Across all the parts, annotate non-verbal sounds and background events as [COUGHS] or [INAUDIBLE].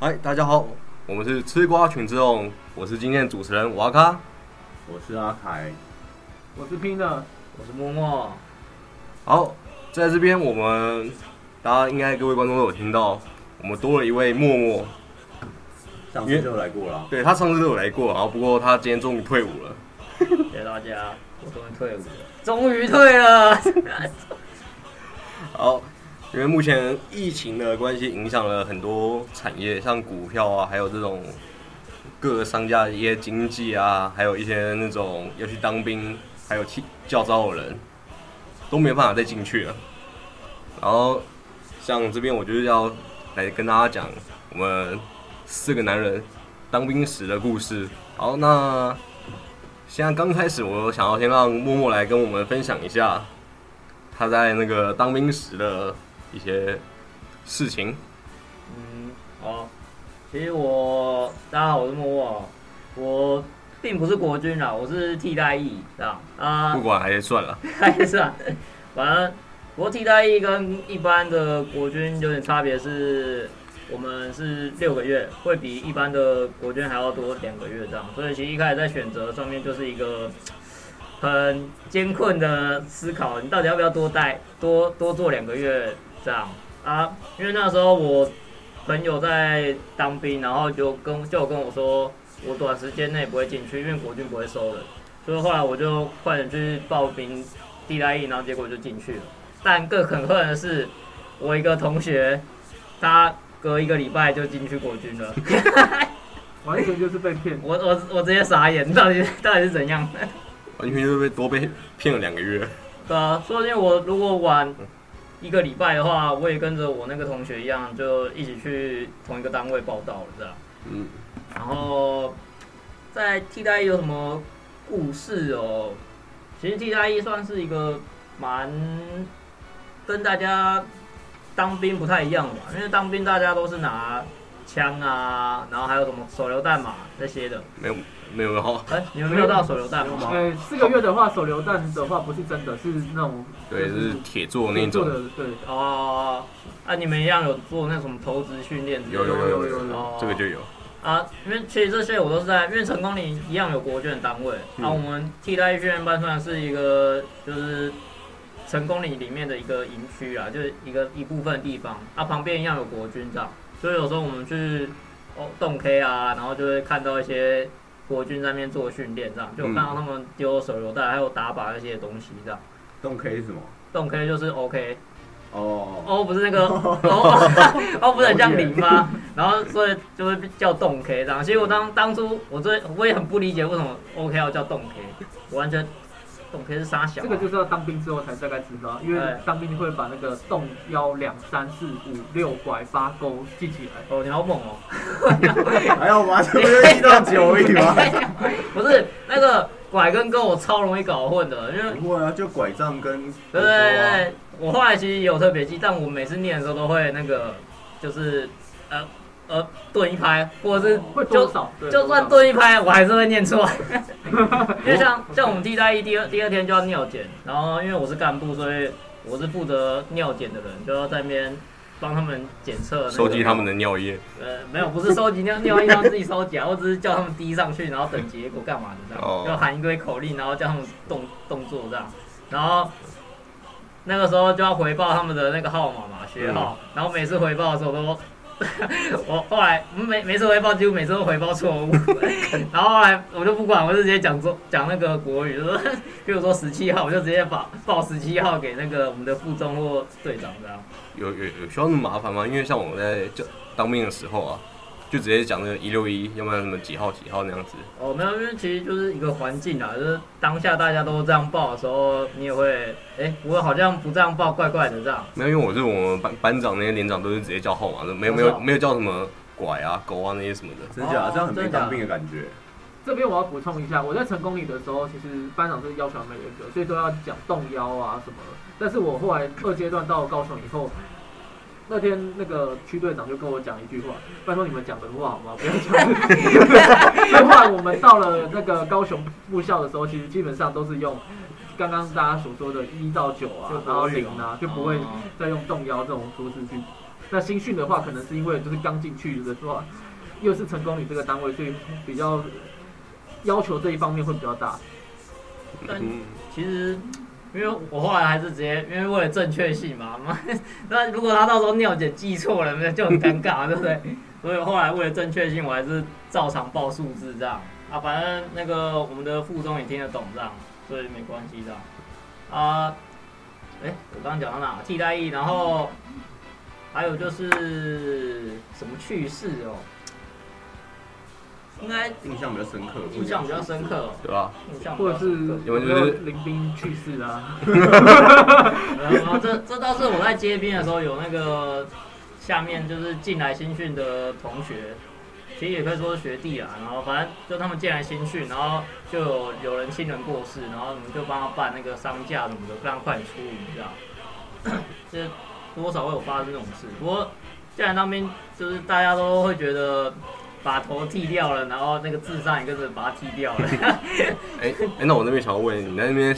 嗨，大家好，我们是吃瓜群之众，我是今天的主持人瓦卡。我是阿凯，我是拼的，我是默默。好，在这边我们大家应该各位观众都有听到，我们多了一位默默，上次就来过了。对他上次都有来过，然后不过他今天终于退伍了。谢谢大家，我终于退伍了，终于退了。[LAUGHS] 好，因为目前疫情的关系，影响了很多产业，像股票啊，还有这种各个商家的一些经济啊，还有一些那种要去当兵，还有去教招的人，都没办法再进去了。然后，像这边我就是要来跟大家讲我们四个男人当兵时的故事。好，那现在刚开始，我想要先让默默来跟我们分享一下他在那个当兵时的一些事情。嗯，好。其实我，大家好，我是默默。我并不是国军啦，我是替代役，这样啊。不管还是算了，[LAUGHS] 还是啊，反正不过替代役跟一般的国军有点差别，是我们是六个月，会比一般的国军还要多两个月这样。所以其实一开始在选择上面就是一个很艰困的思考，你到底要不要多待多多做两个月这样啊？因为那时候我朋友在当兵，然后就跟就跟我说，我短时间内不会进去，因为国军不会收人。所以后来我就快点去报兵替代役，然后结果就进去了。但更可恨的是，我一个同学，他隔一个礼拜就进去国军了，完全就是被骗。我 [LAUGHS] 我我直接傻眼，到底到底是怎样？[LAUGHS] 完全就是被多被骗了两个月。对啊，说不定我如果晚一个礼拜的话，我也跟着我那个同学一样，就一起去同一个单位报道了，这样。嗯，然后在替代役有什么故事哦？其实替代役算是一个蛮跟大家当兵不太一样的嘛，因为当兵大家都是拿枪啊，然后还有什么手榴弹嘛那些的。没有没有哈，哎、你们没有到手榴弹吗？呃，四个月的话，手榴弹的话不是真的，是那种对，是铁做那种。做的，对，哦，啊，你们一样有做那种投掷训练？有有有有有有哦这个就有。啊，因为其实这些我都是在，因为成功岭一样有国军的单位，嗯啊，我们替代役训练班算是一个就是成功岭里面的一个营区啊，就是一个一部分地方，啊，旁边一样有国军这样，所以有时候我们去哦洞 K 啊，然后就会看到一些国军在那边做训练这样，就看到他们丢手榴弹还有打靶那些东西这样，动 K 是什么？动 K 就是 OK，哦，哦，不是那个 [LAUGHS] 哦哦哦，不是很像零吗？然后所以就会叫动 K 这样。其实我当当初我最我也很不理解为什么 OK 要叫动 K，我完全洞天是沙小、啊。这个就是要当兵之后才大概知道，因为对当兵会把那个洞幺两三四五六拐八勾记起来。哦，你好猛哦！[LAUGHS] 还有吗？这不就一到九而已吗？[LAUGHS] 不是那个拐跟勾我超容易搞混的，因为不会啊，就拐杖跟对对对对，我后来其实也有特别记，但我每次念的时候都会那个就是呃呃顿一拍，或者是就少？就算顿一拍，我还是会念错来。[LAUGHS] 因为像像我们替代役第二第二天就要尿检，然后因为我是干部，所以我是负责尿检的人，就要在那边帮他们检测、那个，收集他们的尿液。呃没有，不是收集尿尿液，让自己收集啊，我只是叫他们滴上去，然后等结果干嘛的这样，哦就喊一堆口令，然后叫他们动动作这样，然后。那个时候就要回报他们的那个号码嘛，学号，然后每次回报的时候都，[LAUGHS] 我后来每每次回报几乎每次都回报错误，[LAUGHS] 然后后来我就不管，我就直接讲中讲那个国语，就说比如说十七号，我就直接把报十七号给那个我们的副中或队长这样。有有有需要那么麻烦吗？因为像我在就当兵的时候啊，就直接讲那个一六一，要不然什么几号几号那样子。哦，没有，因为其实就是一个环境啊，就是当下大家都这样报的时候，你也会，哎、我好像不这样报，怪怪的这样。没有，因为我是我们班班长那些连长都是直接叫号码的，没有没有没有叫什么拐啊狗啊那些什么的。真假？哦这样很没当兵的感觉。这边我要补充一下，我在成功里的时候，其实班长是要求蛮严格，所以都要讲动腰啊什么的。但是我后来二阶段到了高雄以后，那天那个区队长就跟我讲一句话：“拜托你们讲人话好吗？不要讲。”所以后来我们到了那个高雄部校的时候，其实基本上都是用刚刚大家所说的一到九啊然后零啊，就不会哦再用动摇这种方式去那新训的话，可能是因为就是刚进去的话，又是成功里这个单位，所以比较要求这一方面会比较大。但嗯，其实，因为我后来还是直接，因为为了正确性嘛，妈，[LAUGHS] 那如果他到时候尿检记错了，那就很尴尬，对不对？[LAUGHS] 所以后来为了正确性，我还是照常报数字这样啊，反正那个我们的附中也听得懂这样，所以没关系这样啊。哎、我刚刚讲到哪？替代役，然后还有就是什么趣事哦？应该印象比较深刻，印象比较深刻哦，对吧？印象或者是。有没有没有就是林兵去世啊？然 [LAUGHS] 后这这倒是我在接兵的时候有那个下面就是进来新训的同学，其实也可以说是学弟啊。然后反正就他们进来新训，然后就有有人亲人过世，然后我们就帮他办那个丧假什么的，非常快点出营这样。这多少会有发生这种事。不过既然当兵就是大家都会觉得。把头剃掉了，然后那个智商也跟着把它剃掉了。[LAUGHS] 哎、哎，那我那边想要问，你在那边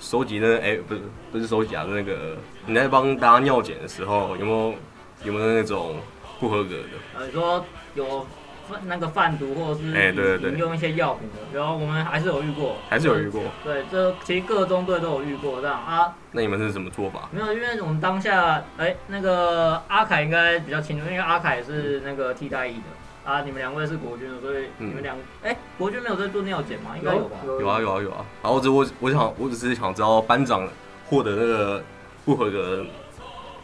收集那个哎、不是不是收集啊，那个你在帮大家尿检的时候，有没有有没有那种不合格的？呃，你说有贩那个贩毒或者是哎对对对用一些药品的，然后我们还是有遇过，还是有遇过？对，这其实各中队都有遇过这样啊，那你们是什么做法？没有，因为我们当下，哎、那个阿凯应该比较清楚，因为阿凯是那个替代役的啊，你们两位是国军的，所以嗯。你们两，哎、国军没有在做尿检吗？应该有吧？有啊有啊有啊。然后这我我想我只是想知道班长获得那个不合格的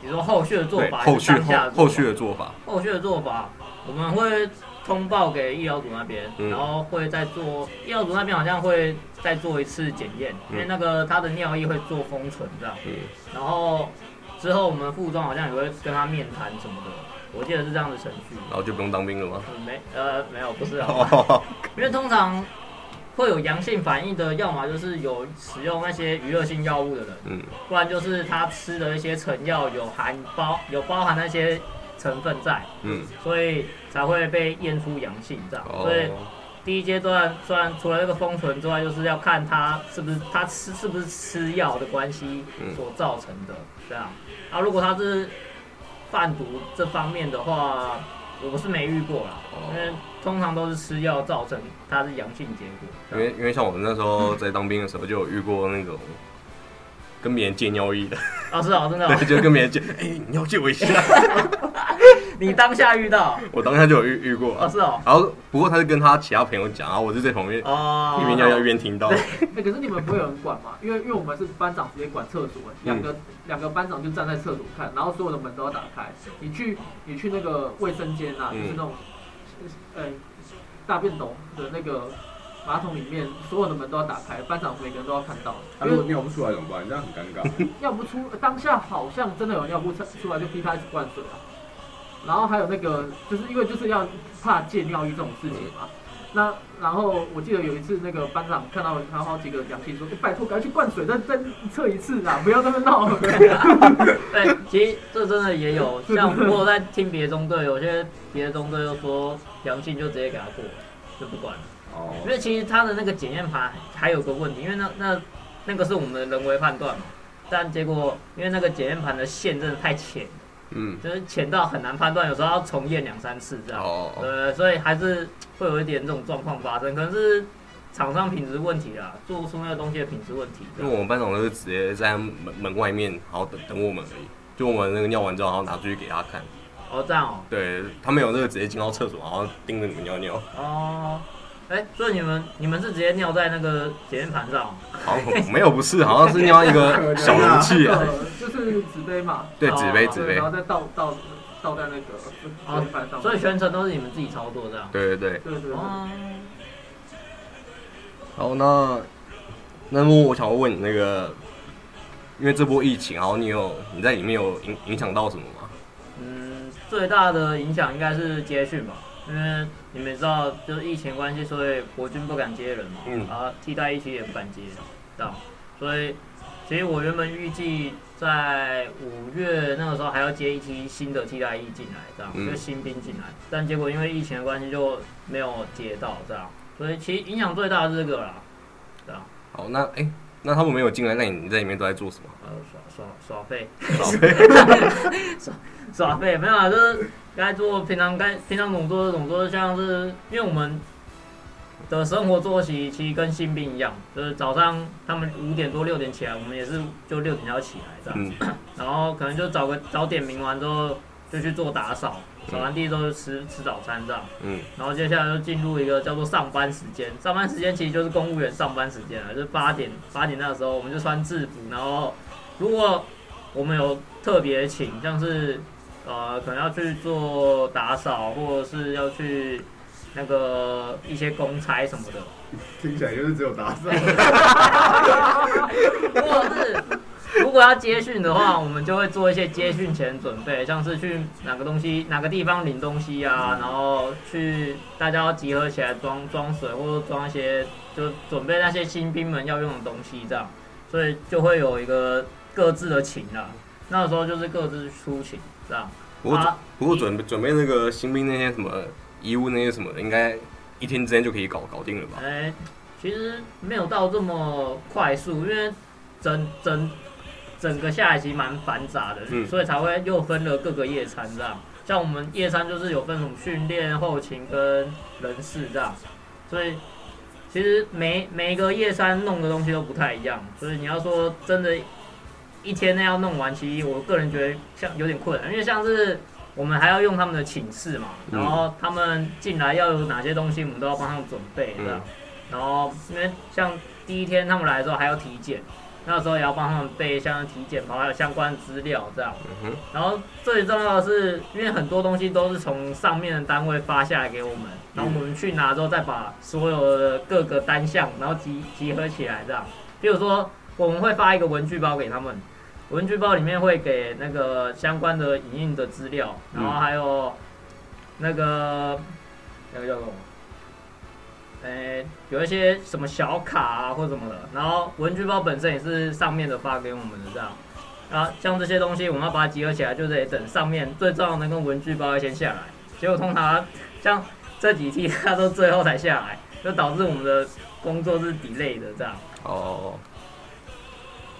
你说后续的做法，后续后后续的做法，后续的做法，我们会通报给医疗组那边，嗯。然后会再做医疗组那边好像会再做一次检验，因为嗯那个他的尿液会做封存这样，嗯，然后之后我们副装好像也会跟他面谈什么的，我记得是这样的程序。然后就不用当兵了吗？嗯没呃没有不是 [LAUGHS] 因为通常会有阳性反应的，要么就是有使用那些娱乐性药物的人，嗯，不然就是他吃的一些成药有含包有包含那些成分在，嗯，所以才会被验出阳性这样。所以哦，第一阶段虽然除了这个封存之外，就是要看他是不是他吃是不是吃药的关系嗯所造成的这样。啊，如果他是贩毒这方面的话，我是没遇过啦，因为哦，通常都是吃药造成它是阳性结果。因为因为像我们那时候在当兵的时候，就有遇过那种跟别人借尿液的，啊是哦，真的哦、对，就跟别人借，哎、你要借我一下，[LAUGHS] 你当下遇到 [LAUGHS] 我当下就有遇遇过哦，是哦，然后不过他是跟他其他朋友讲，然后我是在旁边哦，一边尿尿一边听到，哎、[LAUGHS] 可是你们不会有人管吗？因为因为我们是班长直接管厕所，两个、两个班长就站在厕所看，然后所有的门都要打开。你去你去那个卫生间啊，嗯就是那种，呃、大便斗的那个马桶里面，所有的门都要打开，班长每个人都要看到。他如果尿不出来怎么办？这样很尴尬。[LAUGHS] 尿不出，当下好像真的有尿不出出来，就逼他一直灌水啊。然后还有那个，就是因为就是要怕借尿液这种事情嘛。那然后我记得有一次，那个班长看到他好几个阳性，说：“欸拜托，赶快去灌水，再再测一次啦，不要在那边闹。[LAUGHS] 对，其实这真的也有，像我有在听别的中队，有些别的中队就说阳性就直接给他过，就不管了。哦因，为其实他的那个检验盘还有个问题，因为那那那个是我们的人为判断嘛，但结果因为那个检验盘的线真的太浅，嗯，就是浅到很难判断，有时候要重验两三次这样。哦，对，所以还是会有一点这种状况发生，可能是厂商品质问题啦，做出那个东西的品质问题。因为我们班长都是直接在门门外面，然后等等我们而已，就我们那个尿完之后，然后拿出去给他看，哦，这样哦，对他们有那个直接进到厕所，然后盯着你们尿尿，哦，哎，所以你们你们是直接尿在那个检验盘上哦？好像没有不是，好像是尿一个 [LAUGHS] 小容器啊，就是纸杯嘛，对，纸杯纸杯然，后再倒倒倒在那个哦盘上。所以全程都是你们自己操作这样。对对对。对对好，那那么我想要问你那个，因为这波疫情，然后你有你在里面有影影响到什么吗？嗯，最大的影响应该是接训吧，因为你们知道，就是疫情关系，所以国军不敢接人嘛，嗯。啊，替代役其实也不敢接，这样，所以其实我原本预计在五月那个时候还要接一批新的替代役进来，这样，嗯。就新兵进来，但结果因为疫情的关系就没有接到，这样，所以其实影响最大的是这个啦，这样，好，那哎、那他们没有进来，那你在里面都在做什么？呃，耍耍耍废，耍废。[LAUGHS] 耍耍废，没有啊，就是该做平常该平常怎么做就怎么做，像是因为我们的生活作息其实跟新兵一样，就是早上他们五点多六点起来，我们也是就六点要起来这样，嗯，然后可能就找个早点名完之后就去做打扫，扫完地之后就吃吃早餐这样，嗯，然后接下来就进入一个叫做上班时间，上班时间其实就是公务员上班时间啊，就是八点八点那个时候我们就穿制服，然后如果我们有特别请，像是呃可能要去做打扫，或者是要去那个一些公差什么的，听起来就是只有打扫。[LAUGHS] 如果是如果要接训的话，我们就会做一些接训前准备，像是去哪个东西哪个地方领东西啊，然后去大家要集合起来装装水或者装一些就准备那些新兵们要用的东西这样，所以就会有一个各自的勤啦。那个时候就是各自出勤不过啊不过准备准备那个新兵那些什么衣物那些什么的，应该一天之间就可以搞搞定了吧？哎、其实没有到这么快速，因为整整整个下来其实蛮繁杂的，嗯所以才会又分了各个夜餐这样。像我们夜餐就是有分什么训练、后勤跟人事这样，所以其实每每一个夜餐弄的东西都不太一样，所以你要说真的，一天内要弄完，其实我个人觉得像有点困难，因为像是我们还要用他们的寝室嘛，嗯然后他们进来要有哪些东西，我们都要帮他们准备这样。嗯然后因为像第一天他们来的时候还要体检，那时候也要帮他们备像体检包还有相关资料这样。嗯，然后最重要的是，因为很多东西都是从上面的单位发下来给我们，然后我们去拿之后再把所有的各个单项，然后集集合起来这样。比如说我们会发一个文具包给他们，文具包里面会给那个相关的影印的资料，然后还有那个那个叫什么？诶、有一些什么小卡啊或什么的，然后文具包本身也是上面的发给我们的这样。然后像这些东西，我们要把它集合起来，就得等上面最重要的那个文具包要先下来。结果通常像这几期它都最后才下来，就导致我们的工作是 delay 的这样。哦。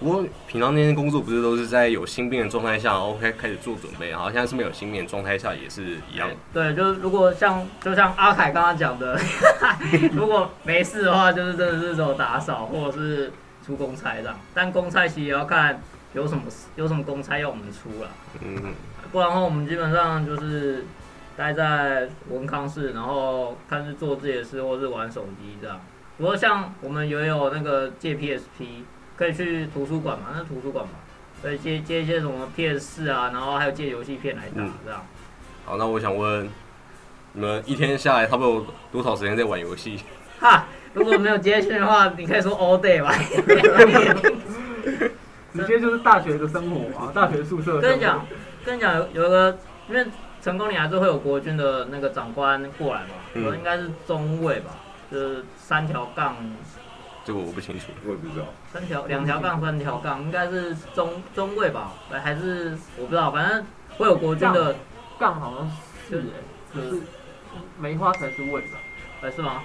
不过平常那些工作不是都是在有新兵的状态下，然后开开始做准备，然后现在是没有新兵的状态下也是一样。对，就是如果像就像阿凯刚刚讲的，[LAUGHS] 如果没事的话，就是真的是走打扫或者是出公差这样。但公差其实也要看有什么有什么公差要我们出了。嗯，不然的话，我们基本上就是待在文康室，然后看是做自己的事，或是玩手机这样。不过像我们也有那个借 PSP，可以去图书馆嘛，那是图书馆嘛，可以借借一些什么 PS 四啊，然后还有借游戏片来打嗯这样。好，那我想问，你们一天下来差不多有多少时间在玩游戏？哈，如果没有接训的话，你可以说 all day 吧。[LAUGHS] 直接就是大学的生活嘛，大学宿舍。跟你讲，跟你讲，有有一个，因为成功里还是会有国军的那个长官过来嘛，嗯我应该是中尉吧，就是三条杠，这个我不清楚。我也不知道，三条两条杠三条杠，应该是中中位吧，还还是我不知道，反正会有国军的，杠好像是哎、可是梅花才是位吧？哎是吗？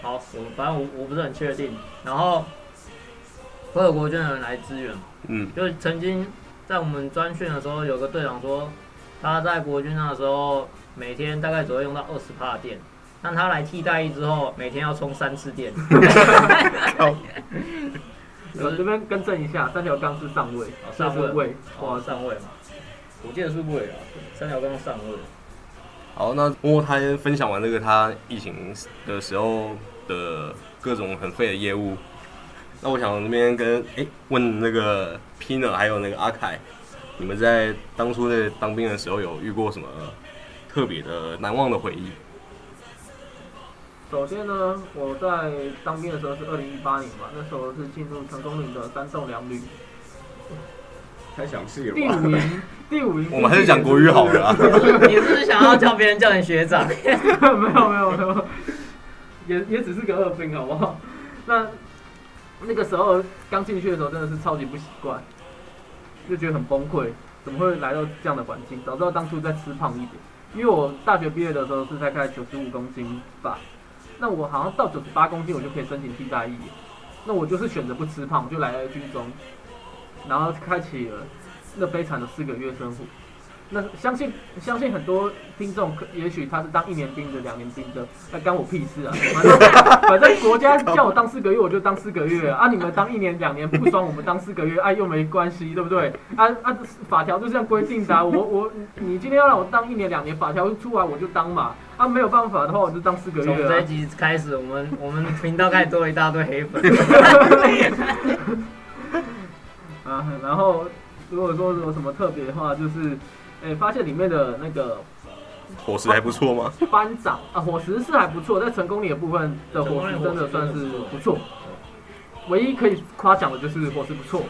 好，我反正我我不是很确定，然后会有国军的人来支援嘛。嗯，就是曾经在我们专训的时候，有个队长说，他在国军那的时候，每天大概只会用到二十帕电，但他来替代役之后，每天要充三次电。[LAUGHS] [LAUGHS] 我这边更正一下，三条杠是上位，哦上位位，哦，上位嘛，我记得是位啊，三条杠上位。好，那默默他分享完这个他疫情的时候的各种很废的业务，那我想这边跟哎、问那个 Pina 还有那个阿凯，你们在当初在当兵的时候有遇过什么特别的难忘的回忆？首先呢，我在当兵的时候是二零一八年嘛，那时候是进入成功岭的三栋两旅太详细了？第五营，[LAUGHS] 第五营。我们还是讲国语好了啊。你是不是想要叫别人叫你学长？[LAUGHS] 没有没有没有，也也只是个二兵好不好？那那个时候刚进去的时候真的是超级不习惯，就觉得很崩溃，怎么会来到这样的环境？早知道当初再吃胖一点，因为我大学毕业的时候是才开九十五公斤吧，那我好像到九十八公斤我就可以申请替代役，那我就是选择不吃胖，我就来了军中，然后开启了那悲惨的四个月生活。那相信相信很多听众，可也许他是当一年兵的、两年兵的，那干我屁事啊！反正反正国家叫我当四个月，我就当四个月啊！你们当一年、两年不爽，我们当四个月，哎、又没关系，对不对？啊啊，法条就这样规定的、我我你今天要让我当一年、两年，法条出来我就当嘛。啊，没有办法的话，我就当四个月啊从这一。集开始，我们 [LAUGHS] 我们频道开始多了一大堆黑粉。[LAUGHS] 啊，然后如果说有什么特别的话，就是，哎、发现里面的那个伙食还不错吗？班长啊，伙食是还不错，在成功里的部分的伙食真的算是不错。唯一可以夸奖的就是伙食不错。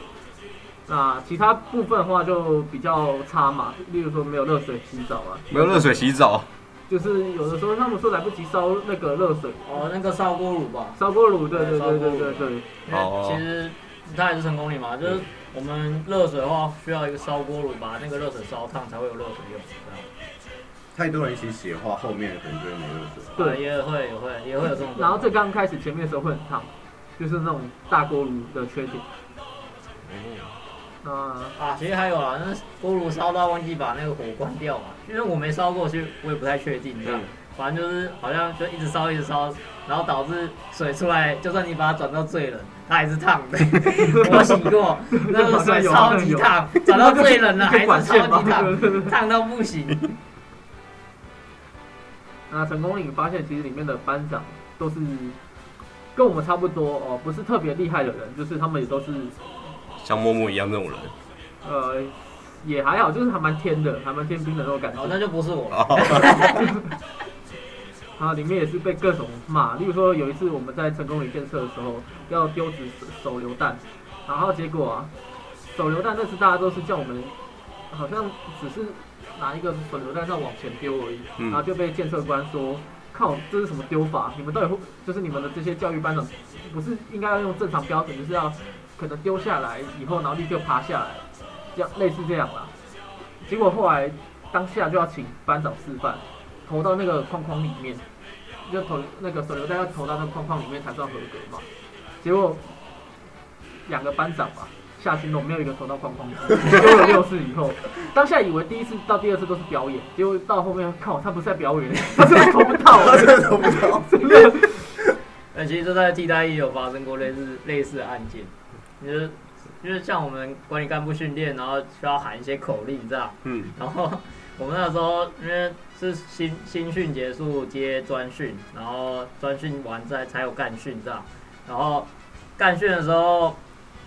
那其他部分的话就比较差嘛，例如说没有热水洗澡啊，没有热水洗澡，就是有的时候他们说来不及烧那个热水，哦，那个烧锅炉吧，烧锅炉，对对对对对对，因为其实它也是成功率嘛，就是我们热水的话需要一个烧锅炉把那个热水烧烫才会有热水用，这样。太多人一起洗的话，后面可能就会没热水。对也会也会也会有这种。然后最刚开始前面的时候会很烫，就是那种大锅炉的缺点。那啊，其实还有啊，那锅炉烧到忘记把那个火关掉嘛，因为我没烧过，其实我也不太确定这样。反正就是好像就一直烧一直烧，然后导致水出来，就算你把它转到最冷，它还是烫的。[LAUGHS] 我洗过，那个水超级烫，[LAUGHS] 转到最冷了还是超级烫，烫到不行。那成功岭发现，其实里面的班长都是跟我们差不多哦，不是特别厉害的人，就是他们也都是像默默一样那种人。呃，也还好，就是还蛮天的，还蛮天兵的那种感哦，觉。那就不是我了。哦，[LAUGHS] 啊，里面也是被各种骂，例如说有一次我们在成功里建设的时候要丢掷手榴弹，然后结果啊，手榴弹那次大家都是叫我们，好像只是拿一个手榴弹这样往前丢而已，嗯然后就被建设官说，靠，这是什么丢法？你们到底会就是你们的这些教育班长，不是应该要用正常标准，就是要可能丢下来以后，然后立刻爬下来，这样类似这样啦。结果后来当下就要请班长示范，投到那个框框里面，就投那个手榴弹要投到那个框框里面才算合格嘛。结果两个班长吧，下去弄没有一个投到框框里面，丢了六次以后，当下以为第一次到第二次都是表演，结果到后面靠他不是在表演，他真的投不到，[LAUGHS] 他真的投不到。[LAUGHS] 真的。那其实这在替代也有发生过类似类似的案件，就是就是像我们管理干部训练，然后需要喊一些口令这样，嗯，[LAUGHS] 然后我们那时候因为是新新训结束接专训，然后专训完再才有干训这样，然后干训的时候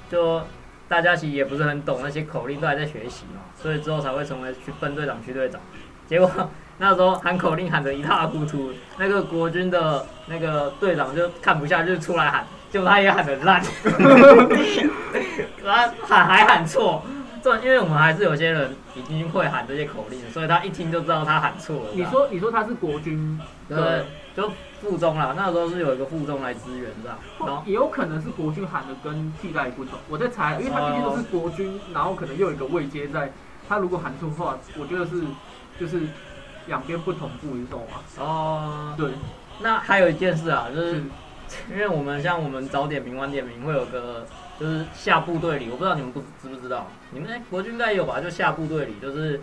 就大家其实也不是很懂那些口令，都还在学习嘛，所以之后才会成为区分队长、区队长。结果那时候喊口令喊得一塌糊涂，那个国军的那个队长就看不下去出来喊，结果他也喊得烂，[LAUGHS] 他喊还喊错。这因为我们还是有些人已经会喊这些口令，所以他一听就知道他喊错了。你说你说他是国军对的，，就附中啦，那时候是有一个附中来支援这样，然后也有可能是国军喊的跟替代不同，我在猜，因为他毕竟都是国军，然后可能又有一个位阶在，他如果喊错话，我觉得是就是两边不同步，你懂吗？哦，对，那还有一件事啊，就是是因为我们像我们早点名晚点名会有个就是下部队里，我不知道你们不知不知道，你们哎国军应该有吧？就下部队里，就是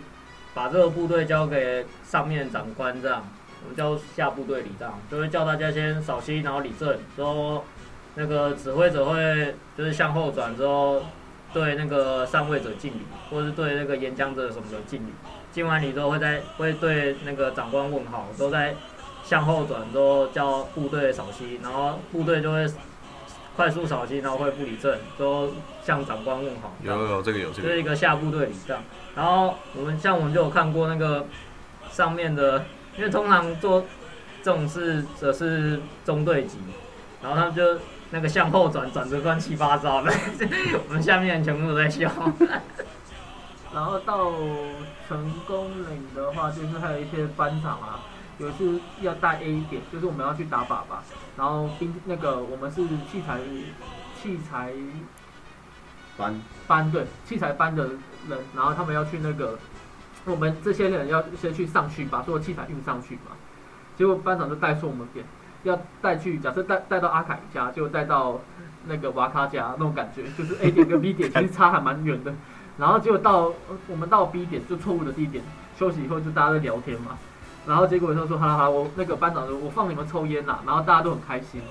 把这个部队交给上面长官这样，我们叫下部队里这样，就会叫大家先扫息，然后理政，之后那个指挥者会就是向后转之后对那个上位者敬礼，或者是对那个演讲者什么的敬礼。敬完礼之后会在会对那个长官问好，都在向后转之后叫部队扫息，然后部队就会快速扫息，然后会不理正，之后向长官问好。有有有这个有这个就是一个下部队礼这样。然后我们像我们就有看过那个上面的，因为通常做这种事则是中队级，然后他们就那个向后转转的乱七八糟的，[LAUGHS] 我们下面全部都在笑。然后到成功岭的话，就是还有一些班长啊，有一次要带 A 点，就是我们要去打靶吧，然后兵那个我们是器材器材班班对器材班的人，然后他们要去那个，我们这些人要先去上去把所有器材运上去嘛。结果班长就带错我们点，要带去，假设带带到阿凯家，就带到那个瓦卡家那种感觉，就是 A 点跟 B 点其实差还蛮远的。然后结果到呃我们到 B 点就错误的地点休息以后，就大家在聊天嘛。然后结果他说好了好了，我那个班长说我放你们抽烟啦，然后大家都很开心。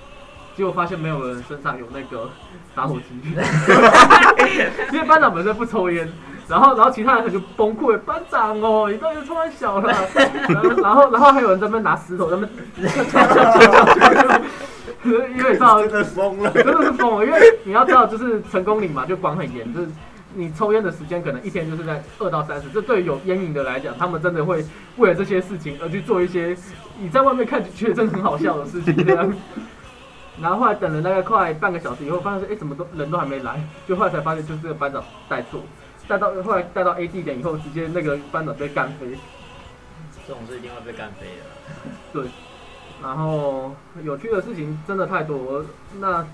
结果发现没有人身上有那个打火机，[LAUGHS] 因为班长本身不抽烟，然后然后其他人就崩溃，班长哦，你到底抽太小了，然后然后还有人在那边拿石头在那边敲敲敲敲敲，因为你知道真的疯了。真的是疯了，因为你要知道，就是成功岭嘛，就管很严，就是你抽烟的时间可能一天就是在二到三十，这对有烟瘾的来讲，他们真的会为了这些事情而去做一些你在外面看觉得真的很好笑的事情这样。然后后来等了大概快半个小时以后，发现说，哎，怎么都人都还没来，就后来才发现就是这个班长带错，带到后来带到 A 地点以后，直接那个班长被干飞。这种事一定会被干飞的。对，然后有趣的事情真的太多。那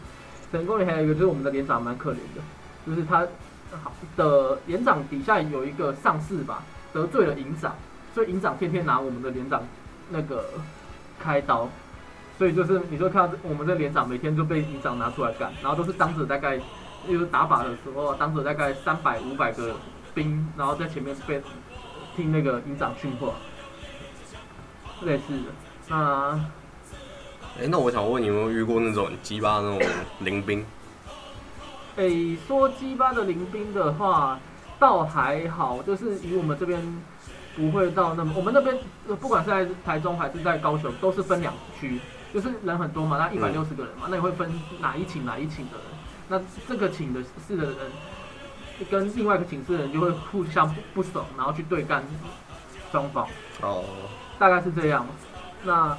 成功里还有一个就是我们的连长蛮可怜的，就是他的连长底下有一个上司吧，得罪了营长，所以营长天天拿我们的连长那个开刀，所以就是你说看到我们这连长每天就被营长拿出来干，然后都是当着大概就是打靶的时候，当着大概三百五百个兵，然后在前面被听那个营长训话。类似的。那哎、那我想问你有没有遇过那种鸡巴那种 [COUGHS] 临兵？诶、说鸡巴的临兵的话，倒还好，就是以我们这边不会到那么，我们那边呃不管是在台中还是在高雄，都是分两区，就是人很多嘛，那一百六十个人嘛，那你会分哪一寝哪一寝的人，那这个寝的室的人跟另外一个寝室的人就会互相不不爽，然后去对干双方。哦，大概是这样。那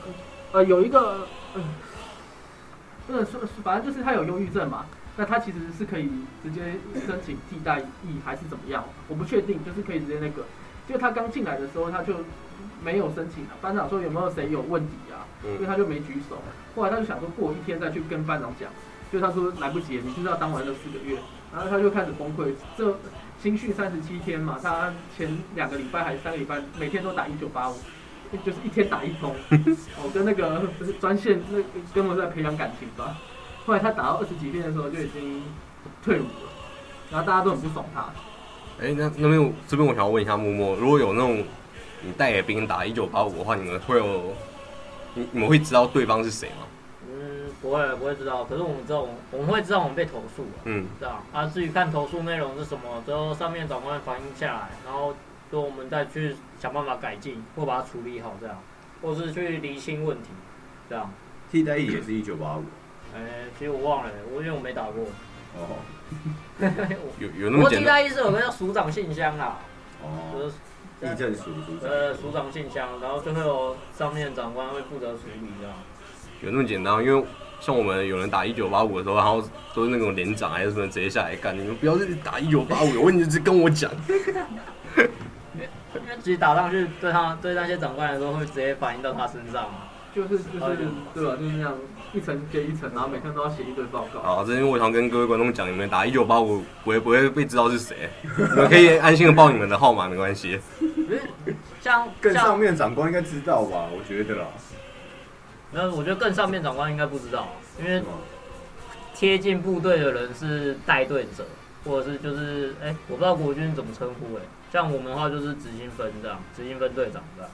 呃有一个，嗯，不能说，反正就是他有忧郁症嘛。那他其实是可以直接申请替代役还是怎么样？我不确定，就是可以直接那个。就他刚进来的时候，他就没有申请啊。班长说有没有谁有问题啊？因为嗯，他就没举手。后来他就想说过一天再去跟班长讲，就他说来不及了，你就是要当完这四个月。然后他就开始崩溃。这新训三十七天嘛，他前两个礼拜还是三个礼拜，每天都打一九八五，就是一天打一通。我 [LAUGHS] 跟那个专线那根本是在培养感情吧。后来他打到二十几遍的时候就已经退伍了，然后大家都很不爽他。哎、那那边我这边我想要问一下默默，如果有那种你带给兵打一九八五的话，你们会有你你们会知道对方是谁吗？嗯，不会不会知道，可是我们知道我们我们会知道我们被投诉了，嗯，这样啊。至于看投诉内容是什么，之后上面长官反映下来，然后就我们再去想办法改进或把它处理好，这样，或是去厘清问题，这样。替代役也是一九八五。哎、其实我忘了，我因为我没打过。哦有有那么简单？代役是有个叫署长信箱啦，就哦，是地震署署长。呃署长信箱，然后就会有上面长官会负责处理这样。有那么简单？因为像我们有人打一九八五的时候，然后都是那种连长还是什么直接下来干，你们不要是打一九八五，有问题就跟我讲。[LAUGHS] 因为其实打上去对他对那些长官来说会直接反映到他身上嘛。就是就是对吧？就是那样一层接一层，然后每天都要写一堆报告。好，这边我想跟各位观众讲，你们打一九八五不会不会被知道是谁，你们可以安心的报你们的号码，没关系。不是像更上，面长官应该知道吧？我觉得啦。那我觉得更上面长官应该不知道，因为贴近部队的人是带队者，或者是就是哎、我不知道国军怎么称呼哎、像我们的话就是执行分这样，执行分队长这样。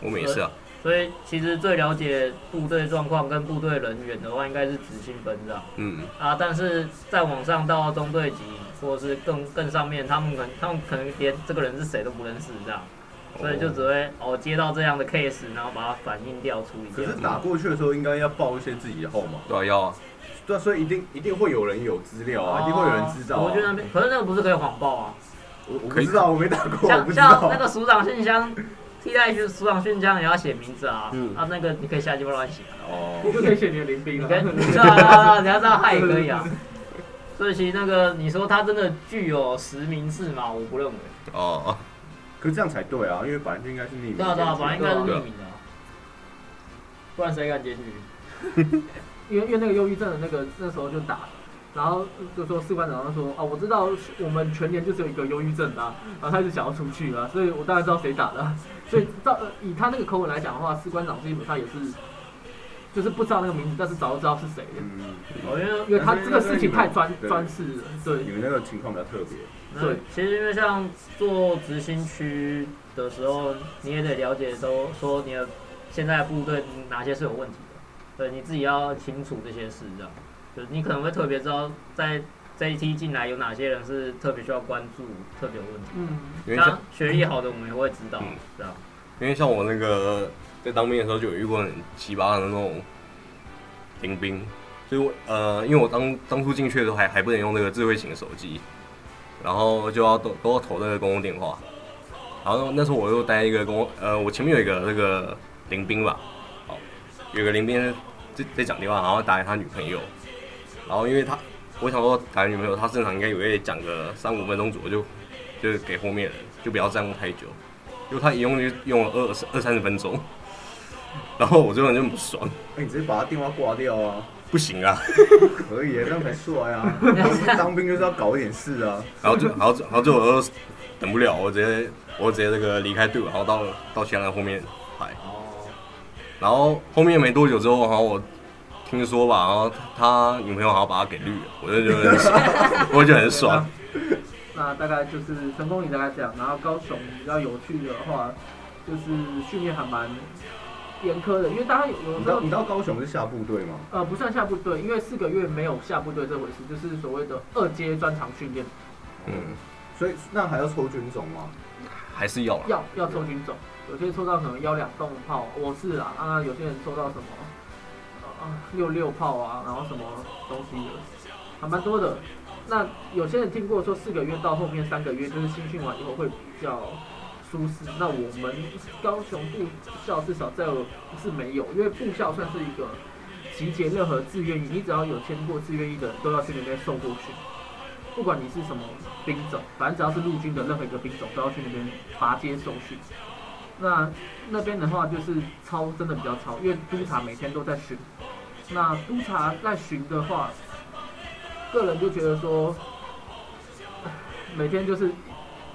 我们也是啊，所以其实最了解部队状况跟部队人员的话，应该是执行分这样嗯，啊。但是再往上到中队级或者是更更上面，他们可能他们可能连这个人是谁都不认识这样，所以就只会哦接到这样的 case，然后把它反映掉处理掉可是。打过去的时候，应该要报一些自己的号码。对啊，要啊，对啊，所以一定一定会有人有资料啊，一定会有人知道、啊。我觉得那边，可是那个不是可以谎报啊，我我不知道，我没打过，我像不知道像那。个署长信箱，替代是署长信箱也要写名字啊，嗯啊那个你可以下去帮乱写。哦你就可以写你的林兵了。你知道啊，你要知道他也可以啊。所以其实那个你说他真的具有实名制吗？我不认为。哦，可是这样才对啊，因为本来就应该是匿名。对啊对啊，本来应该是匿名的啊，不然谁敢检举？[LAUGHS] 因为因为那个忧郁症的那个那时候就打，然后就说士官长他说哦，我知道我们全年就是有一个忧郁症的啊、然后他就想要出去啊，所以我当然知道谁打的啊、所以照呃以他那个口吻来讲的话，士官长基本上也是就是不知道那个名字，但是早就知道是谁了，嗯，我因为因为他这个事情太专专事了，对。你们那个情况比较特别。对，其实因为像做执行区的时候，你也得了解都说你的现在的部队哪些是有问题的，对，你自己要清楚这些事，这样，就是你可能会特别知道在这一期进来有哪些人是特别需要关注、特别有问题。嗯，因为学历好的，我们也会知道嗯，这样。因为像我那个在当兵的时候就有遇过很奇葩的那种临兵，所以我呃，因为我当当初进去的时候还还不能用那个智慧型手机，然后就要都都要投那个公共电话，然后那时候我又待一个公呃，我前面有一个那个临兵吧，好，有个临兵在在讲电话，然后打给他女朋友，然后因为他我想说谈女朋友，他正常应该也会讲个三五分钟左右就就是给后面人，就不要占用太久。因为他一用就用了二二三十分钟，然后我这个人就很不爽，哎，你直接把他电话挂掉啊！不行啊，可以，这样才帅啊！[LAUGHS] 当兵就是要搞一点事啊。然后就然后就然后就我就等不了，我直接我直接这个离开队伍，然后到到其他人后面排，哦，然后后面没多久之后，然后我听说吧，然后他他女朋友好像把他给绿了，我就觉得很 [LAUGHS] 爽，我就觉得很爽，那大概就是成功你大概这样，然后高雄比较有趣的话，就是训练还蛮严苛的，因为大家有有你时候到你到高雄是下部队吗？呃不算下部队，因为四个月没有下部队这回事，就是所谓的二阶专长训练，嗯，所以那还要抽军种吗？还是要啦，要要抽军种，有些抽到可能幺两洞炮，我是啊，啊有些人抽到什么呃六六炮啊，然后什么东西的，还蛮多的。那有些人听过说四个月到后面三个月就是新训完以后会比较舒适，那我们高雄部校至少在我是没有，因为部校算是一个集结任何志愿役，你只要有签过志愿役的都要去那边受过训。不管你是什么兵种，反正只要是陆军的任何一个兵种，都要去那边拔阶受训。那那边的话就是操真的比较操，因为督察每天都在巡。那督察在巡的话，个人就觉得说，每天就是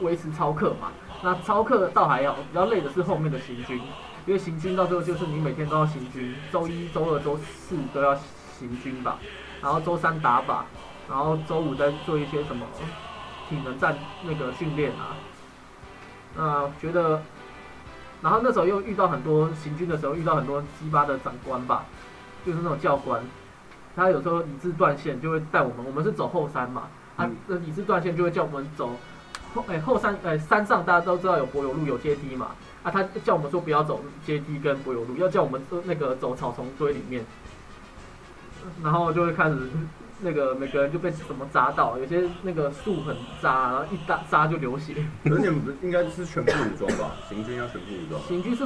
维持操课嘛。那操课倒还好，比较累的是后面的行军，因为行军到最后就是你每天都要行军，周一周二周四都要行军吧，然后周三打靶，然后周五再做一些什么体能战那个训练啊。那觉得，然后那时候又遇到很多行军的时候遇到很多鸡巴的长官吧，就是那种教官，他有时候理智断线就会带我们，我们是走后山嘛，他嗯。的理智断线就会叫我们走后哎、后山哎、山上大家都知道有柏油路有阶梯嘛，啊他叫我们说不要走阶梯跟柏油路，要叫我们呃那个走草丛堆里面，然后就会开始那个每个人就被什么扎到，有些那个树很扎，然后一扎扎就流血。可是你们不是应该是全副武装吧？行军要全副武装，行军是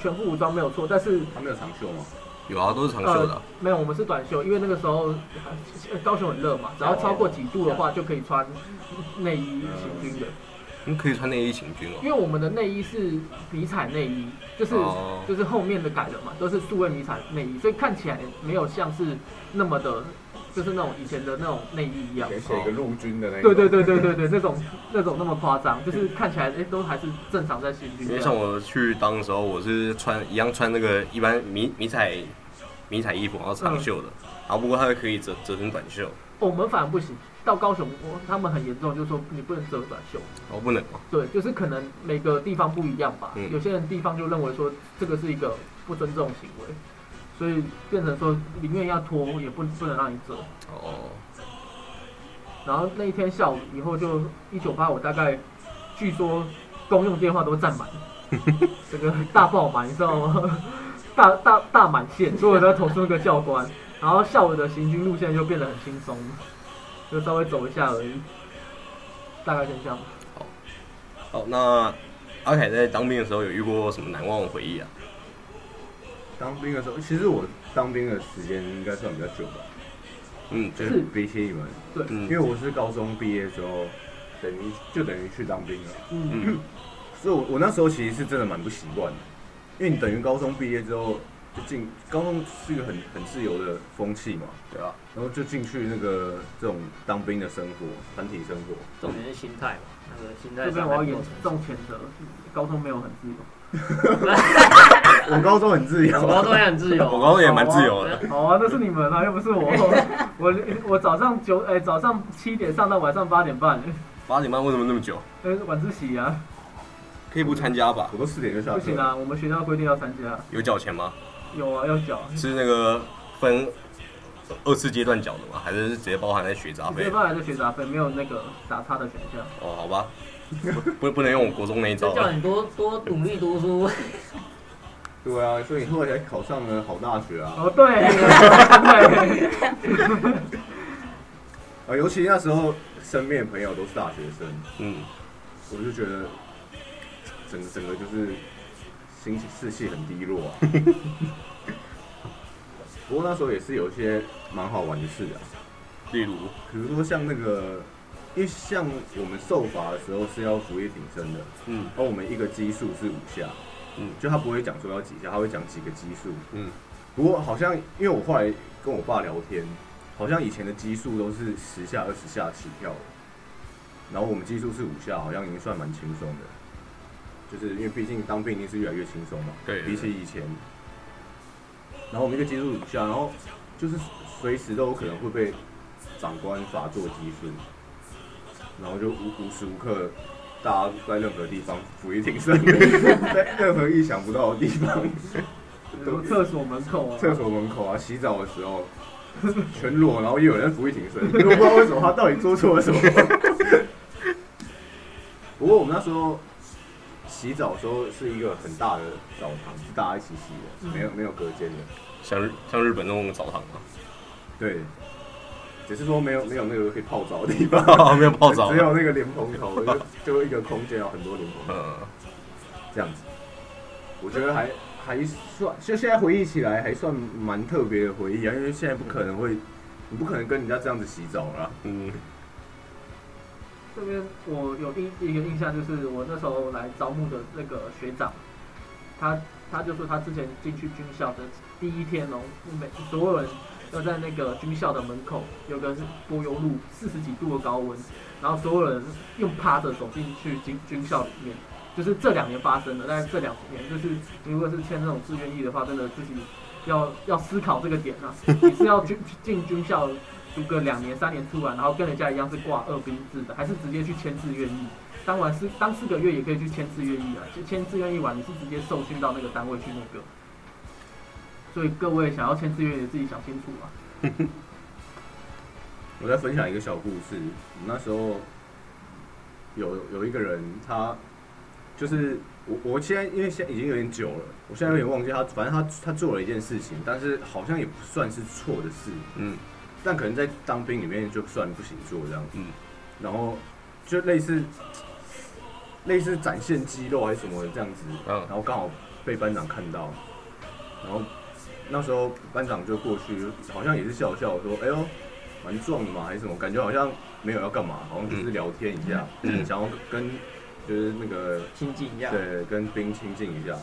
全副武装没有错，但是他没有长袖吗？有啊，都是长袖的啊、没有，我们是短袖，因为那个时候呃高雄很热嘛，只要超过几度的话就可以穿内衣行军的。你可以穿内衣行军哦。因为我们的内衣是迷彩内衣，就是、哦就是后面的改了嘛，都是数位迷彩内衣，所以看起来没有像是那么的，就是那种以前的那种内衣一样。写一个陆军的那对对对对对对，那种那种那么夸张，就是看起来哎、都还是正常在训军因为像。我去当的时候，我是穿一样穿那个一般迷迷彩迷彩衣服，然后长袖的，然后不过它可以折折成短袖，我们反而不行，到高雄我他们很严重，就是说你不能折短袖。哦不能哦，对，就是可能每个地方不一样吧。嗯有些人地方就认为说这个是一个不尊重行为，所以变成说宁愿要拖，也不不能让你走。哦，然后那一天下午以后就一九八，五大概据说公用电话都占满，[LAUGHS] 这个大爆满，你知道吗？[LAUGHS] 大大大满线，所有人都在投诉那个教官。然后下午的行军路线就变得很轻松，就稍微走一下而已，大概先这样。好，那阿凯在当兵的时候有遇过什么难忘的回忆啊？当兵的时候，其实我当兵的时间应该算比较久吧，嗯，就是。是比起你们，对因为嗯我是高中毕业之后，等于就等于去当兵了，嗯，嗯，所以我我那时候其实是真的蛮不习惯的，因为你等于高中毕业之后，就进高中是一个很很自由的风气嘛，对啊，然后就进去那个这种当兵的生活，团体生活。重点是心态嘛，那个心态这边我要严还不够成熟重谴责，高中没有很自由。[LAUGHS] 我高中很自由我，高中也很自由，我高中也蛮自由的。好啊，那是你们啊，又不是我。[LAUGHS] 我我早上九哎、早上七点上到晚上八点半，八点半为什么那么久？呃晚自习啊，可以不参加吧？我都四点就下。不行啊，我们学校规定要参加。有缴钱吗？有啊，要缴。是那个分二次阶段缴的吗？还是直接包含在学杂费直接？包含在学杂费，没有那个打叉的选项。哦，好吧，不 [LAUGHS] 不不能用我国中那一招叫你多多努力读书，[LAUGHS] 对啊，所以你后来才考上了好大学啊。哦，对，[LAUGHS] 对，啊，尤其那时候身边的朋友都是大学生，嗯，我就觉得整个整个就是心士气很低落啊。不过那时候也是有一些蛮好玩的事啊，例如，比如说像那个，因为像我们受罚的时候是要俯卧挺身的，嗯而我们一个基数是五下，嗯就他不会讲说要几下，他会讲几个基数。嗯，不过好像因为我后来跟我爸聊天，好像以前的基数都是十下、二十下起跳的，然后我们基数是五下，好像已经算蛮轻松的。就是因为毕竟当兵一定是越来越轻松嘛，对比起以前。然后我们一个基数五下，然后就是随时都有可能会被长官罚做积分，然后就无无时无刻大家在任何地方俯卧挺身，[LAUGHS] 在任何意想不到的地方。比如厕所门口啊，厕所门口啊，洗澡的时候全裸，然后也有人俯卧挺身，我不知道为什么他到底做错了什么。[LAUGHS] 不过我们那时候洗澡的时候是一个很大的澡堂，是大家一起洗的，没有没有隔间的。像日像日本那种澡堂啊，对，只是说没有没有那个可以泡澡的地方，[LAUGHS] 没有泡澡啊。只有那个莲蓬头，就 [LAUGHS] 就一个空间有很多莲蓬头。嗯，这样子。我觉得还还算，就现在回忆起来还算蛮特别的回忆啊，因为现在不可能会，你不可能跟人家这样子洗澡啦。嗯，这边我有印一个印象，就是我那时候来招募的那个学长，他他就说他之前进去军校的第一天哦，每所有人要在那个军校的门口有个柏油路，四十几度的高温，然后所有人用趴着走进去军军校里面，就是这两年发生的，但是这两年就是如果是签那种志愿役的话，真的自己要要思考这个点啊，你是要军进军校读个两年三年出来，然后跟人家一样是挂二兵制的，还是直接去签字愿意？当完四当四个月也可以去签字愿意啊，就签字愿意完你是直接受训到那个单位去那个。所以各位想要签字愿役的自己想清楚啊。[LAUGHS] 我再分享一个小故事，那时候有有一个人，他就是我我现在因为现在已经有点久了，我现在有点忘记他，反正他他做了一件事情，但是好像也不算是错的事，嗯但可能在当兵里面就算不行做这样，嗯，然后就类似类似展现肌肉还是什么的这样子，嗯然后刚好被班长看到，然后那时候班长就过去，好像也是笑笑说：“哎呦，蛮壮的嘛，还是什么？感觉好像没有要干嘛，好像就是聊天一下，嗯想要跟就是那个亲近一下。对跟兵亲近一下。”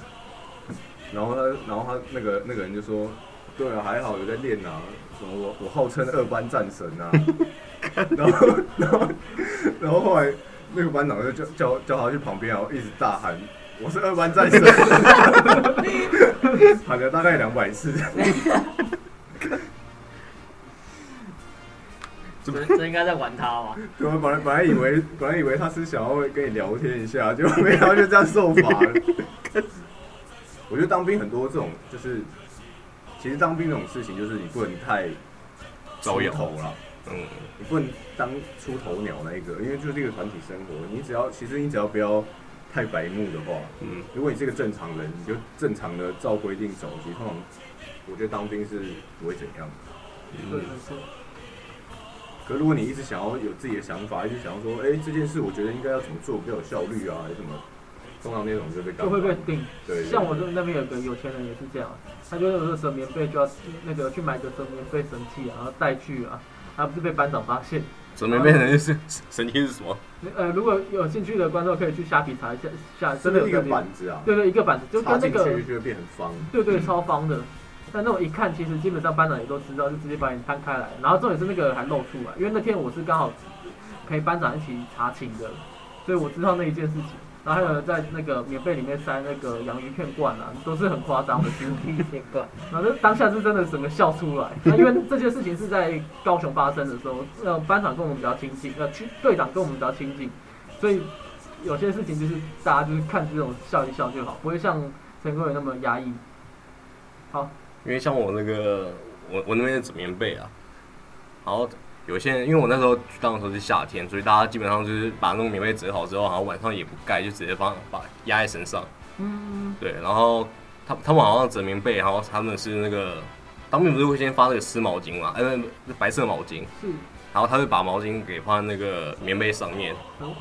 然后他，然后他那个那个人就说：“对啊，还好有在练啊，什么我我号称二班战神啊。”然后然后然后后来那个班长就叫叫叫他去旁边，然后一直大喊：“我是二班战神！”喊了大概两百次。这这应该在玩他吧？对，我本来本来以为本来以为他是想要跟你聊天一下，就没想到就这样受罚了。[LAUGHS] 我觉得当兵很多这种就是，其实当兵这种事情就是你不能太招头了，嗯。你不能当出头鸟那一个，因为就是这个团体生活，你只要其实你只要不要太白目的话，嗯，如果你是个正常人，你就正常的照规定走，其实通常我觉得当兵是不会怎样的。对，嗯。可如果你一直想要有自己的想法，一直想要说，哎、这件事我觉得应该要怎么做比较有效率啊，还是什么，通常那种就被干就会被定。对对像我这那边有个有钱人也是这样，他就有个折棉被就要那个去买个折棉被神器啊，然后带去啊，而不是被班长发现。折棉被的是神器是什么？呃，如果有兴趣的观众可以去虾皮查一下，下真的有一个板子啊，对对，一个板子就跟那个去就会变很方。对对超方的。但那种一看，其实基本上班长也都知道，就直接把你摊开来，然后重点是那个还露出来，因为那天我是刚好陪班长一起查寝的，所以我知道那一件事情。然后还有在那个棉被里面塞那个洋芋片罐啊，都是很夸张的经历。片段，[LAUGHS] 然后当下是真的整个笑出来。那因为这件事情是在高雄发生的时候，呃，班长跟我们比较亲近，呃，区队长跟我们比较亲近，所以有些事情就是大家就是看这种笑一笑就好，不会像陈坤伟那么压抑。好，因为像我那个，我我那边的纸棉被啊，然后有些人，因为我那时候去当的时候是夏天，所以大家基本上就是把那种棉被折好之后，然后晚上也不盖，就直接放把压在身上。嗯，对，然后他他们好像折棉被，然后他们是那个当兵不是会先发那个湿毛巾嘛，呃，那白色毛巾，是，然后他会把毛巾给放在那个棉被上面。哦，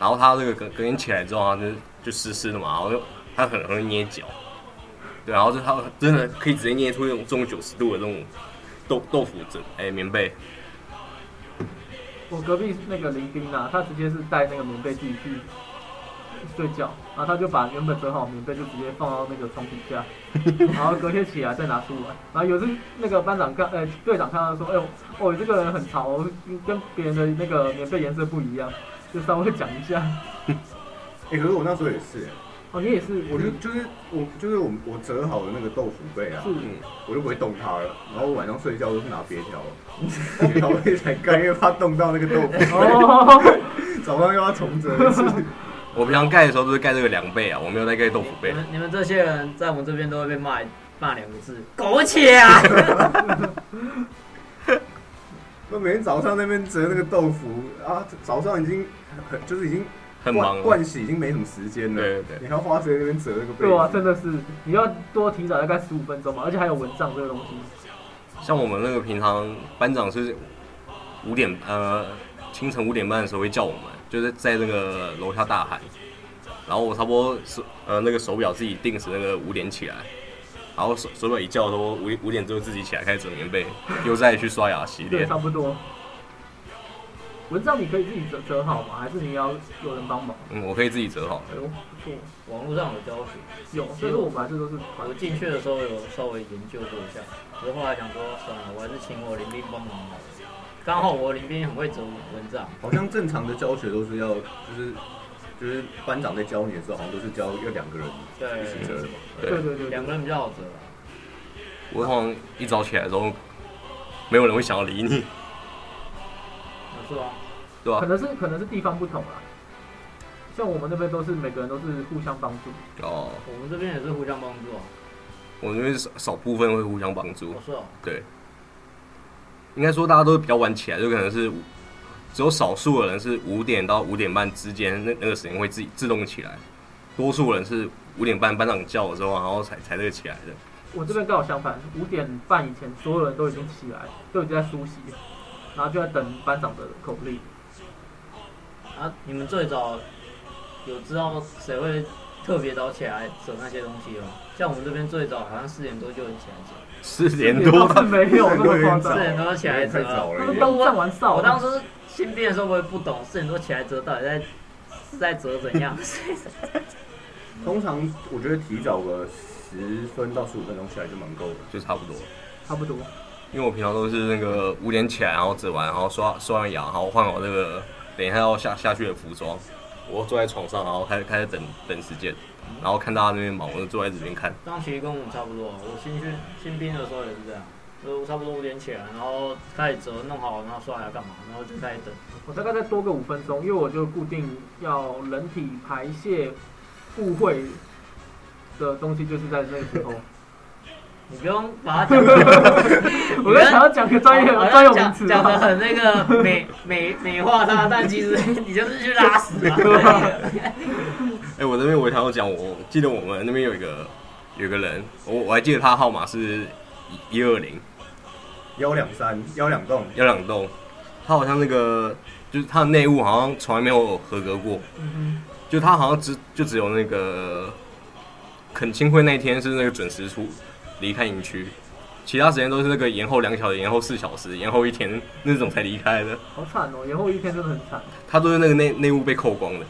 然后他这个隔隔天起来之后，他就就湿湿的嘛，然后就他很容易捏脚，对，然后就他真的可以直接捏出那种这种九十度的这种豆豆腐枕，哎，棉被，我隔壁那个林丁啊，他直接是带那个棉被自己去睡觉，然后他就把原本折好的棉被就直接放到那个床底下，[LAUGHS] 然后隔天起来再拿出来。然后有次那个班长看，呃，队长看到说，哎呦，哦，你这个人很潮哦，跟别人的那个棉被颜色不一样，就稍微讲一下。[LAUGHS] 哎、可是我那时候也是、哦，你也是，我就就是我就是我我折好的那个豆腐被啊，嗯，我就不会动它了。然后我晚上睡觉都是拿别条，别条被才盖，因为怕动到那个豆腐 [LAUGHS] 早上又要重折一次。我平常盖的时候都是盖这个凉被啊，我没有在盖豆腐被，你们你们这些人在我们这边都会被骂骂两个字，苟且啊！[LAUGHS] [LAUGHS] 我每天早上那边折那个豆腐啊，早上已经很就是已经很忙盥。盥洗已经没什么时间了，对对对你还要花时间在那边折那个被子。对啊，真的是，你要多提早大概十五分钟嘛，而且还有蚊帐这个东西。像我们那个平常班长是五点呃清晨五点半的时候会叫我们，就是在那个楼下大喊，然后我差不多手呃那个手表自己定时那个五点起来，然后手手表一叫说五五点之后自己起来开始折棉被，又再去刷牙洗对，脸差。不多。蚊帐你可以自己折折好吗？还是你要有人帮忙？嗯，我可以自己折好。哎呦，不错，网络上有教学，有，所以说我们还是都是团我进去的时候有稍微研究过一下，可是后来想说算了，我还是请我林斌帮忙好了。刚好我林斌很会折蚊帐，好像正常的教学都是要就是就是班长在教你的时候，好像都是教要两个人对一起折的嘛。对对对，两个人比较好折啊。我好像一早起来之后，没有人会想要理你，有是吗？对吧可？能是可能是地方不同啦。像我们那边都是每个人都是互相帮助，哦，我们这边也是互相帮助啊。我们这边少少部分会互相帮助我。是哦，对，应该说大家都比较晚起来，就可能是只有少数的人是五点到五点半之间那那个时间会自己自动起来，多数人是五点半班长叫了之后，然后才才那个起来的。我这边刚好相反，五点半以前所有人都已经起来，都已经在梳洗，然后就在等班长的口令。啊，你们最早有知道谁会特别早起来折那些东西吗？像我们这边最早好像四点多就起来折，四点多没有那么夸张四张，点多起来太折啊。早了。他们都站完哨了。我当时新兵的时候我也不懂，四点多起来折到底在是在折怎样？[LAUGHS] 通常我觉得提早个十分到十五分钟起来就蛮够了。就差不多。差不多。因为我平常都是那个五点起来，然后整完，然后刷刷完牙，然后换好那个等一下要下下去的服装，我坐在床上，然后开始开始等等时间，然后看大家那边忙，我就坐在这边看。这样其实跟我们差不多。我新训新兵的时候也是这样，就差不多五点起来，然后开始折弄好，然后刷牙干嘛，然后就开始等。我大概再多个五分钟，因为我就固定要人体排泄误会的东西，就是在那个时候。你不用把它讲得，[LAUGHS] 我在想要讲个专业好像专有名词讲讲的啊，很那个美美美化它，但其实 [LAUGHS] 你就是去拉屎啊。[LAUGHS] 哎、我这边我想要讲，我记得我们那边有一个有个人，我我还记得他号码是一二零。幺两三幺两栋，幺两栋，他好像那个就是他的内务好像从来没有合格过，嗯就他好像只就只有那个恳亲会那一天是那个准时出离开营区，其他时间都是那个延后两小时、延后四小时、延后一天那种才离开的。好惨哦，延后一天真的很惨。他都是那个内内务被扣光的，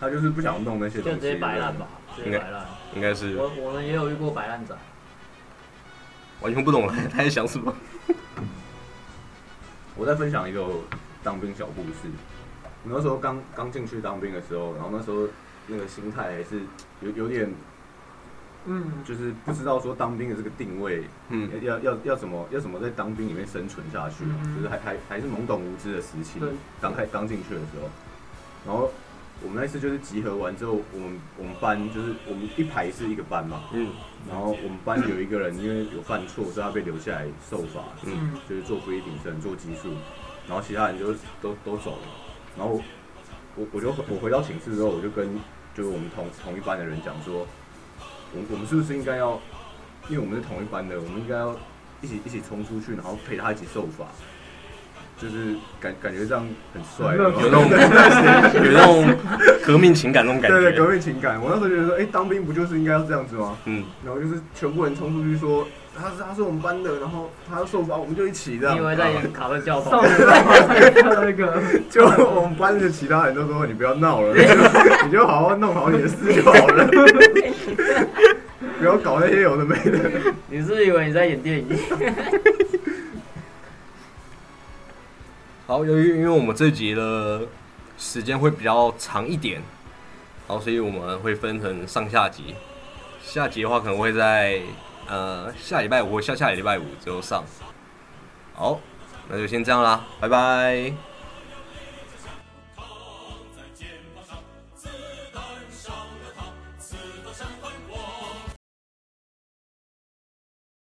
他就是不想弄那些东西，就直接摆烂吧，直接摆烂。应该是我我们也有遇过摆烂仔，完全不懂了 [LAUGHS] 他在想什么。[LAUGHS] 我再分享一个当兵小故事。我那时候刚刚进去当兵的时候，然后那时候那个心态还是有有点，嗯，就是不知道说当兵的这个定位，嗯，要要要怎么要怎么在当兵里面生存下去，嗯。就是还还还是懵懂无知的时期对，刚开刚进去的时候，然后我们那次就是集合完之后，我们我们班就是我们一排是一个班嘛，嗯。然后我们班有一个人因为有犯错，所以他被留下来受罚，嗯。嗯就是做俯卧撑、做基数，然后其他人就都都走了，然后我我就我回到寝室之后，我就跟就是我们同同一班的人讲说，我我们是不是应该要，因为我们是同一班的，我们应该要一起一起冲出去，然后陪他一起受罚，就是感感觉这样很帅，有那种 [LAUGHS] 有那种革命情感那种感觉对对革。命情感。我那时候觉得说，哎、当兵不就是应该要这样子吗？嗯，然后就是全部人冲出去说，他是他是我们班的，然后他要受罚，我们就一起这样。你以为在演卡特教少头？年漫画才看到那个，[LAUGHS] 就我们班的其他人都说你不要闹了，你就好好弄好你的事就好了，[LAUGHS] 不要搞那些有的没的。你是不是以为你在演电影？[LAUGHS] 好，由于因为我们这集的时间会比较长一点，然后所以我们会分成上下集。下集的话可能会在呃下礼拜五下下礼拜五之后上。好，那就先这样啦，拜拜。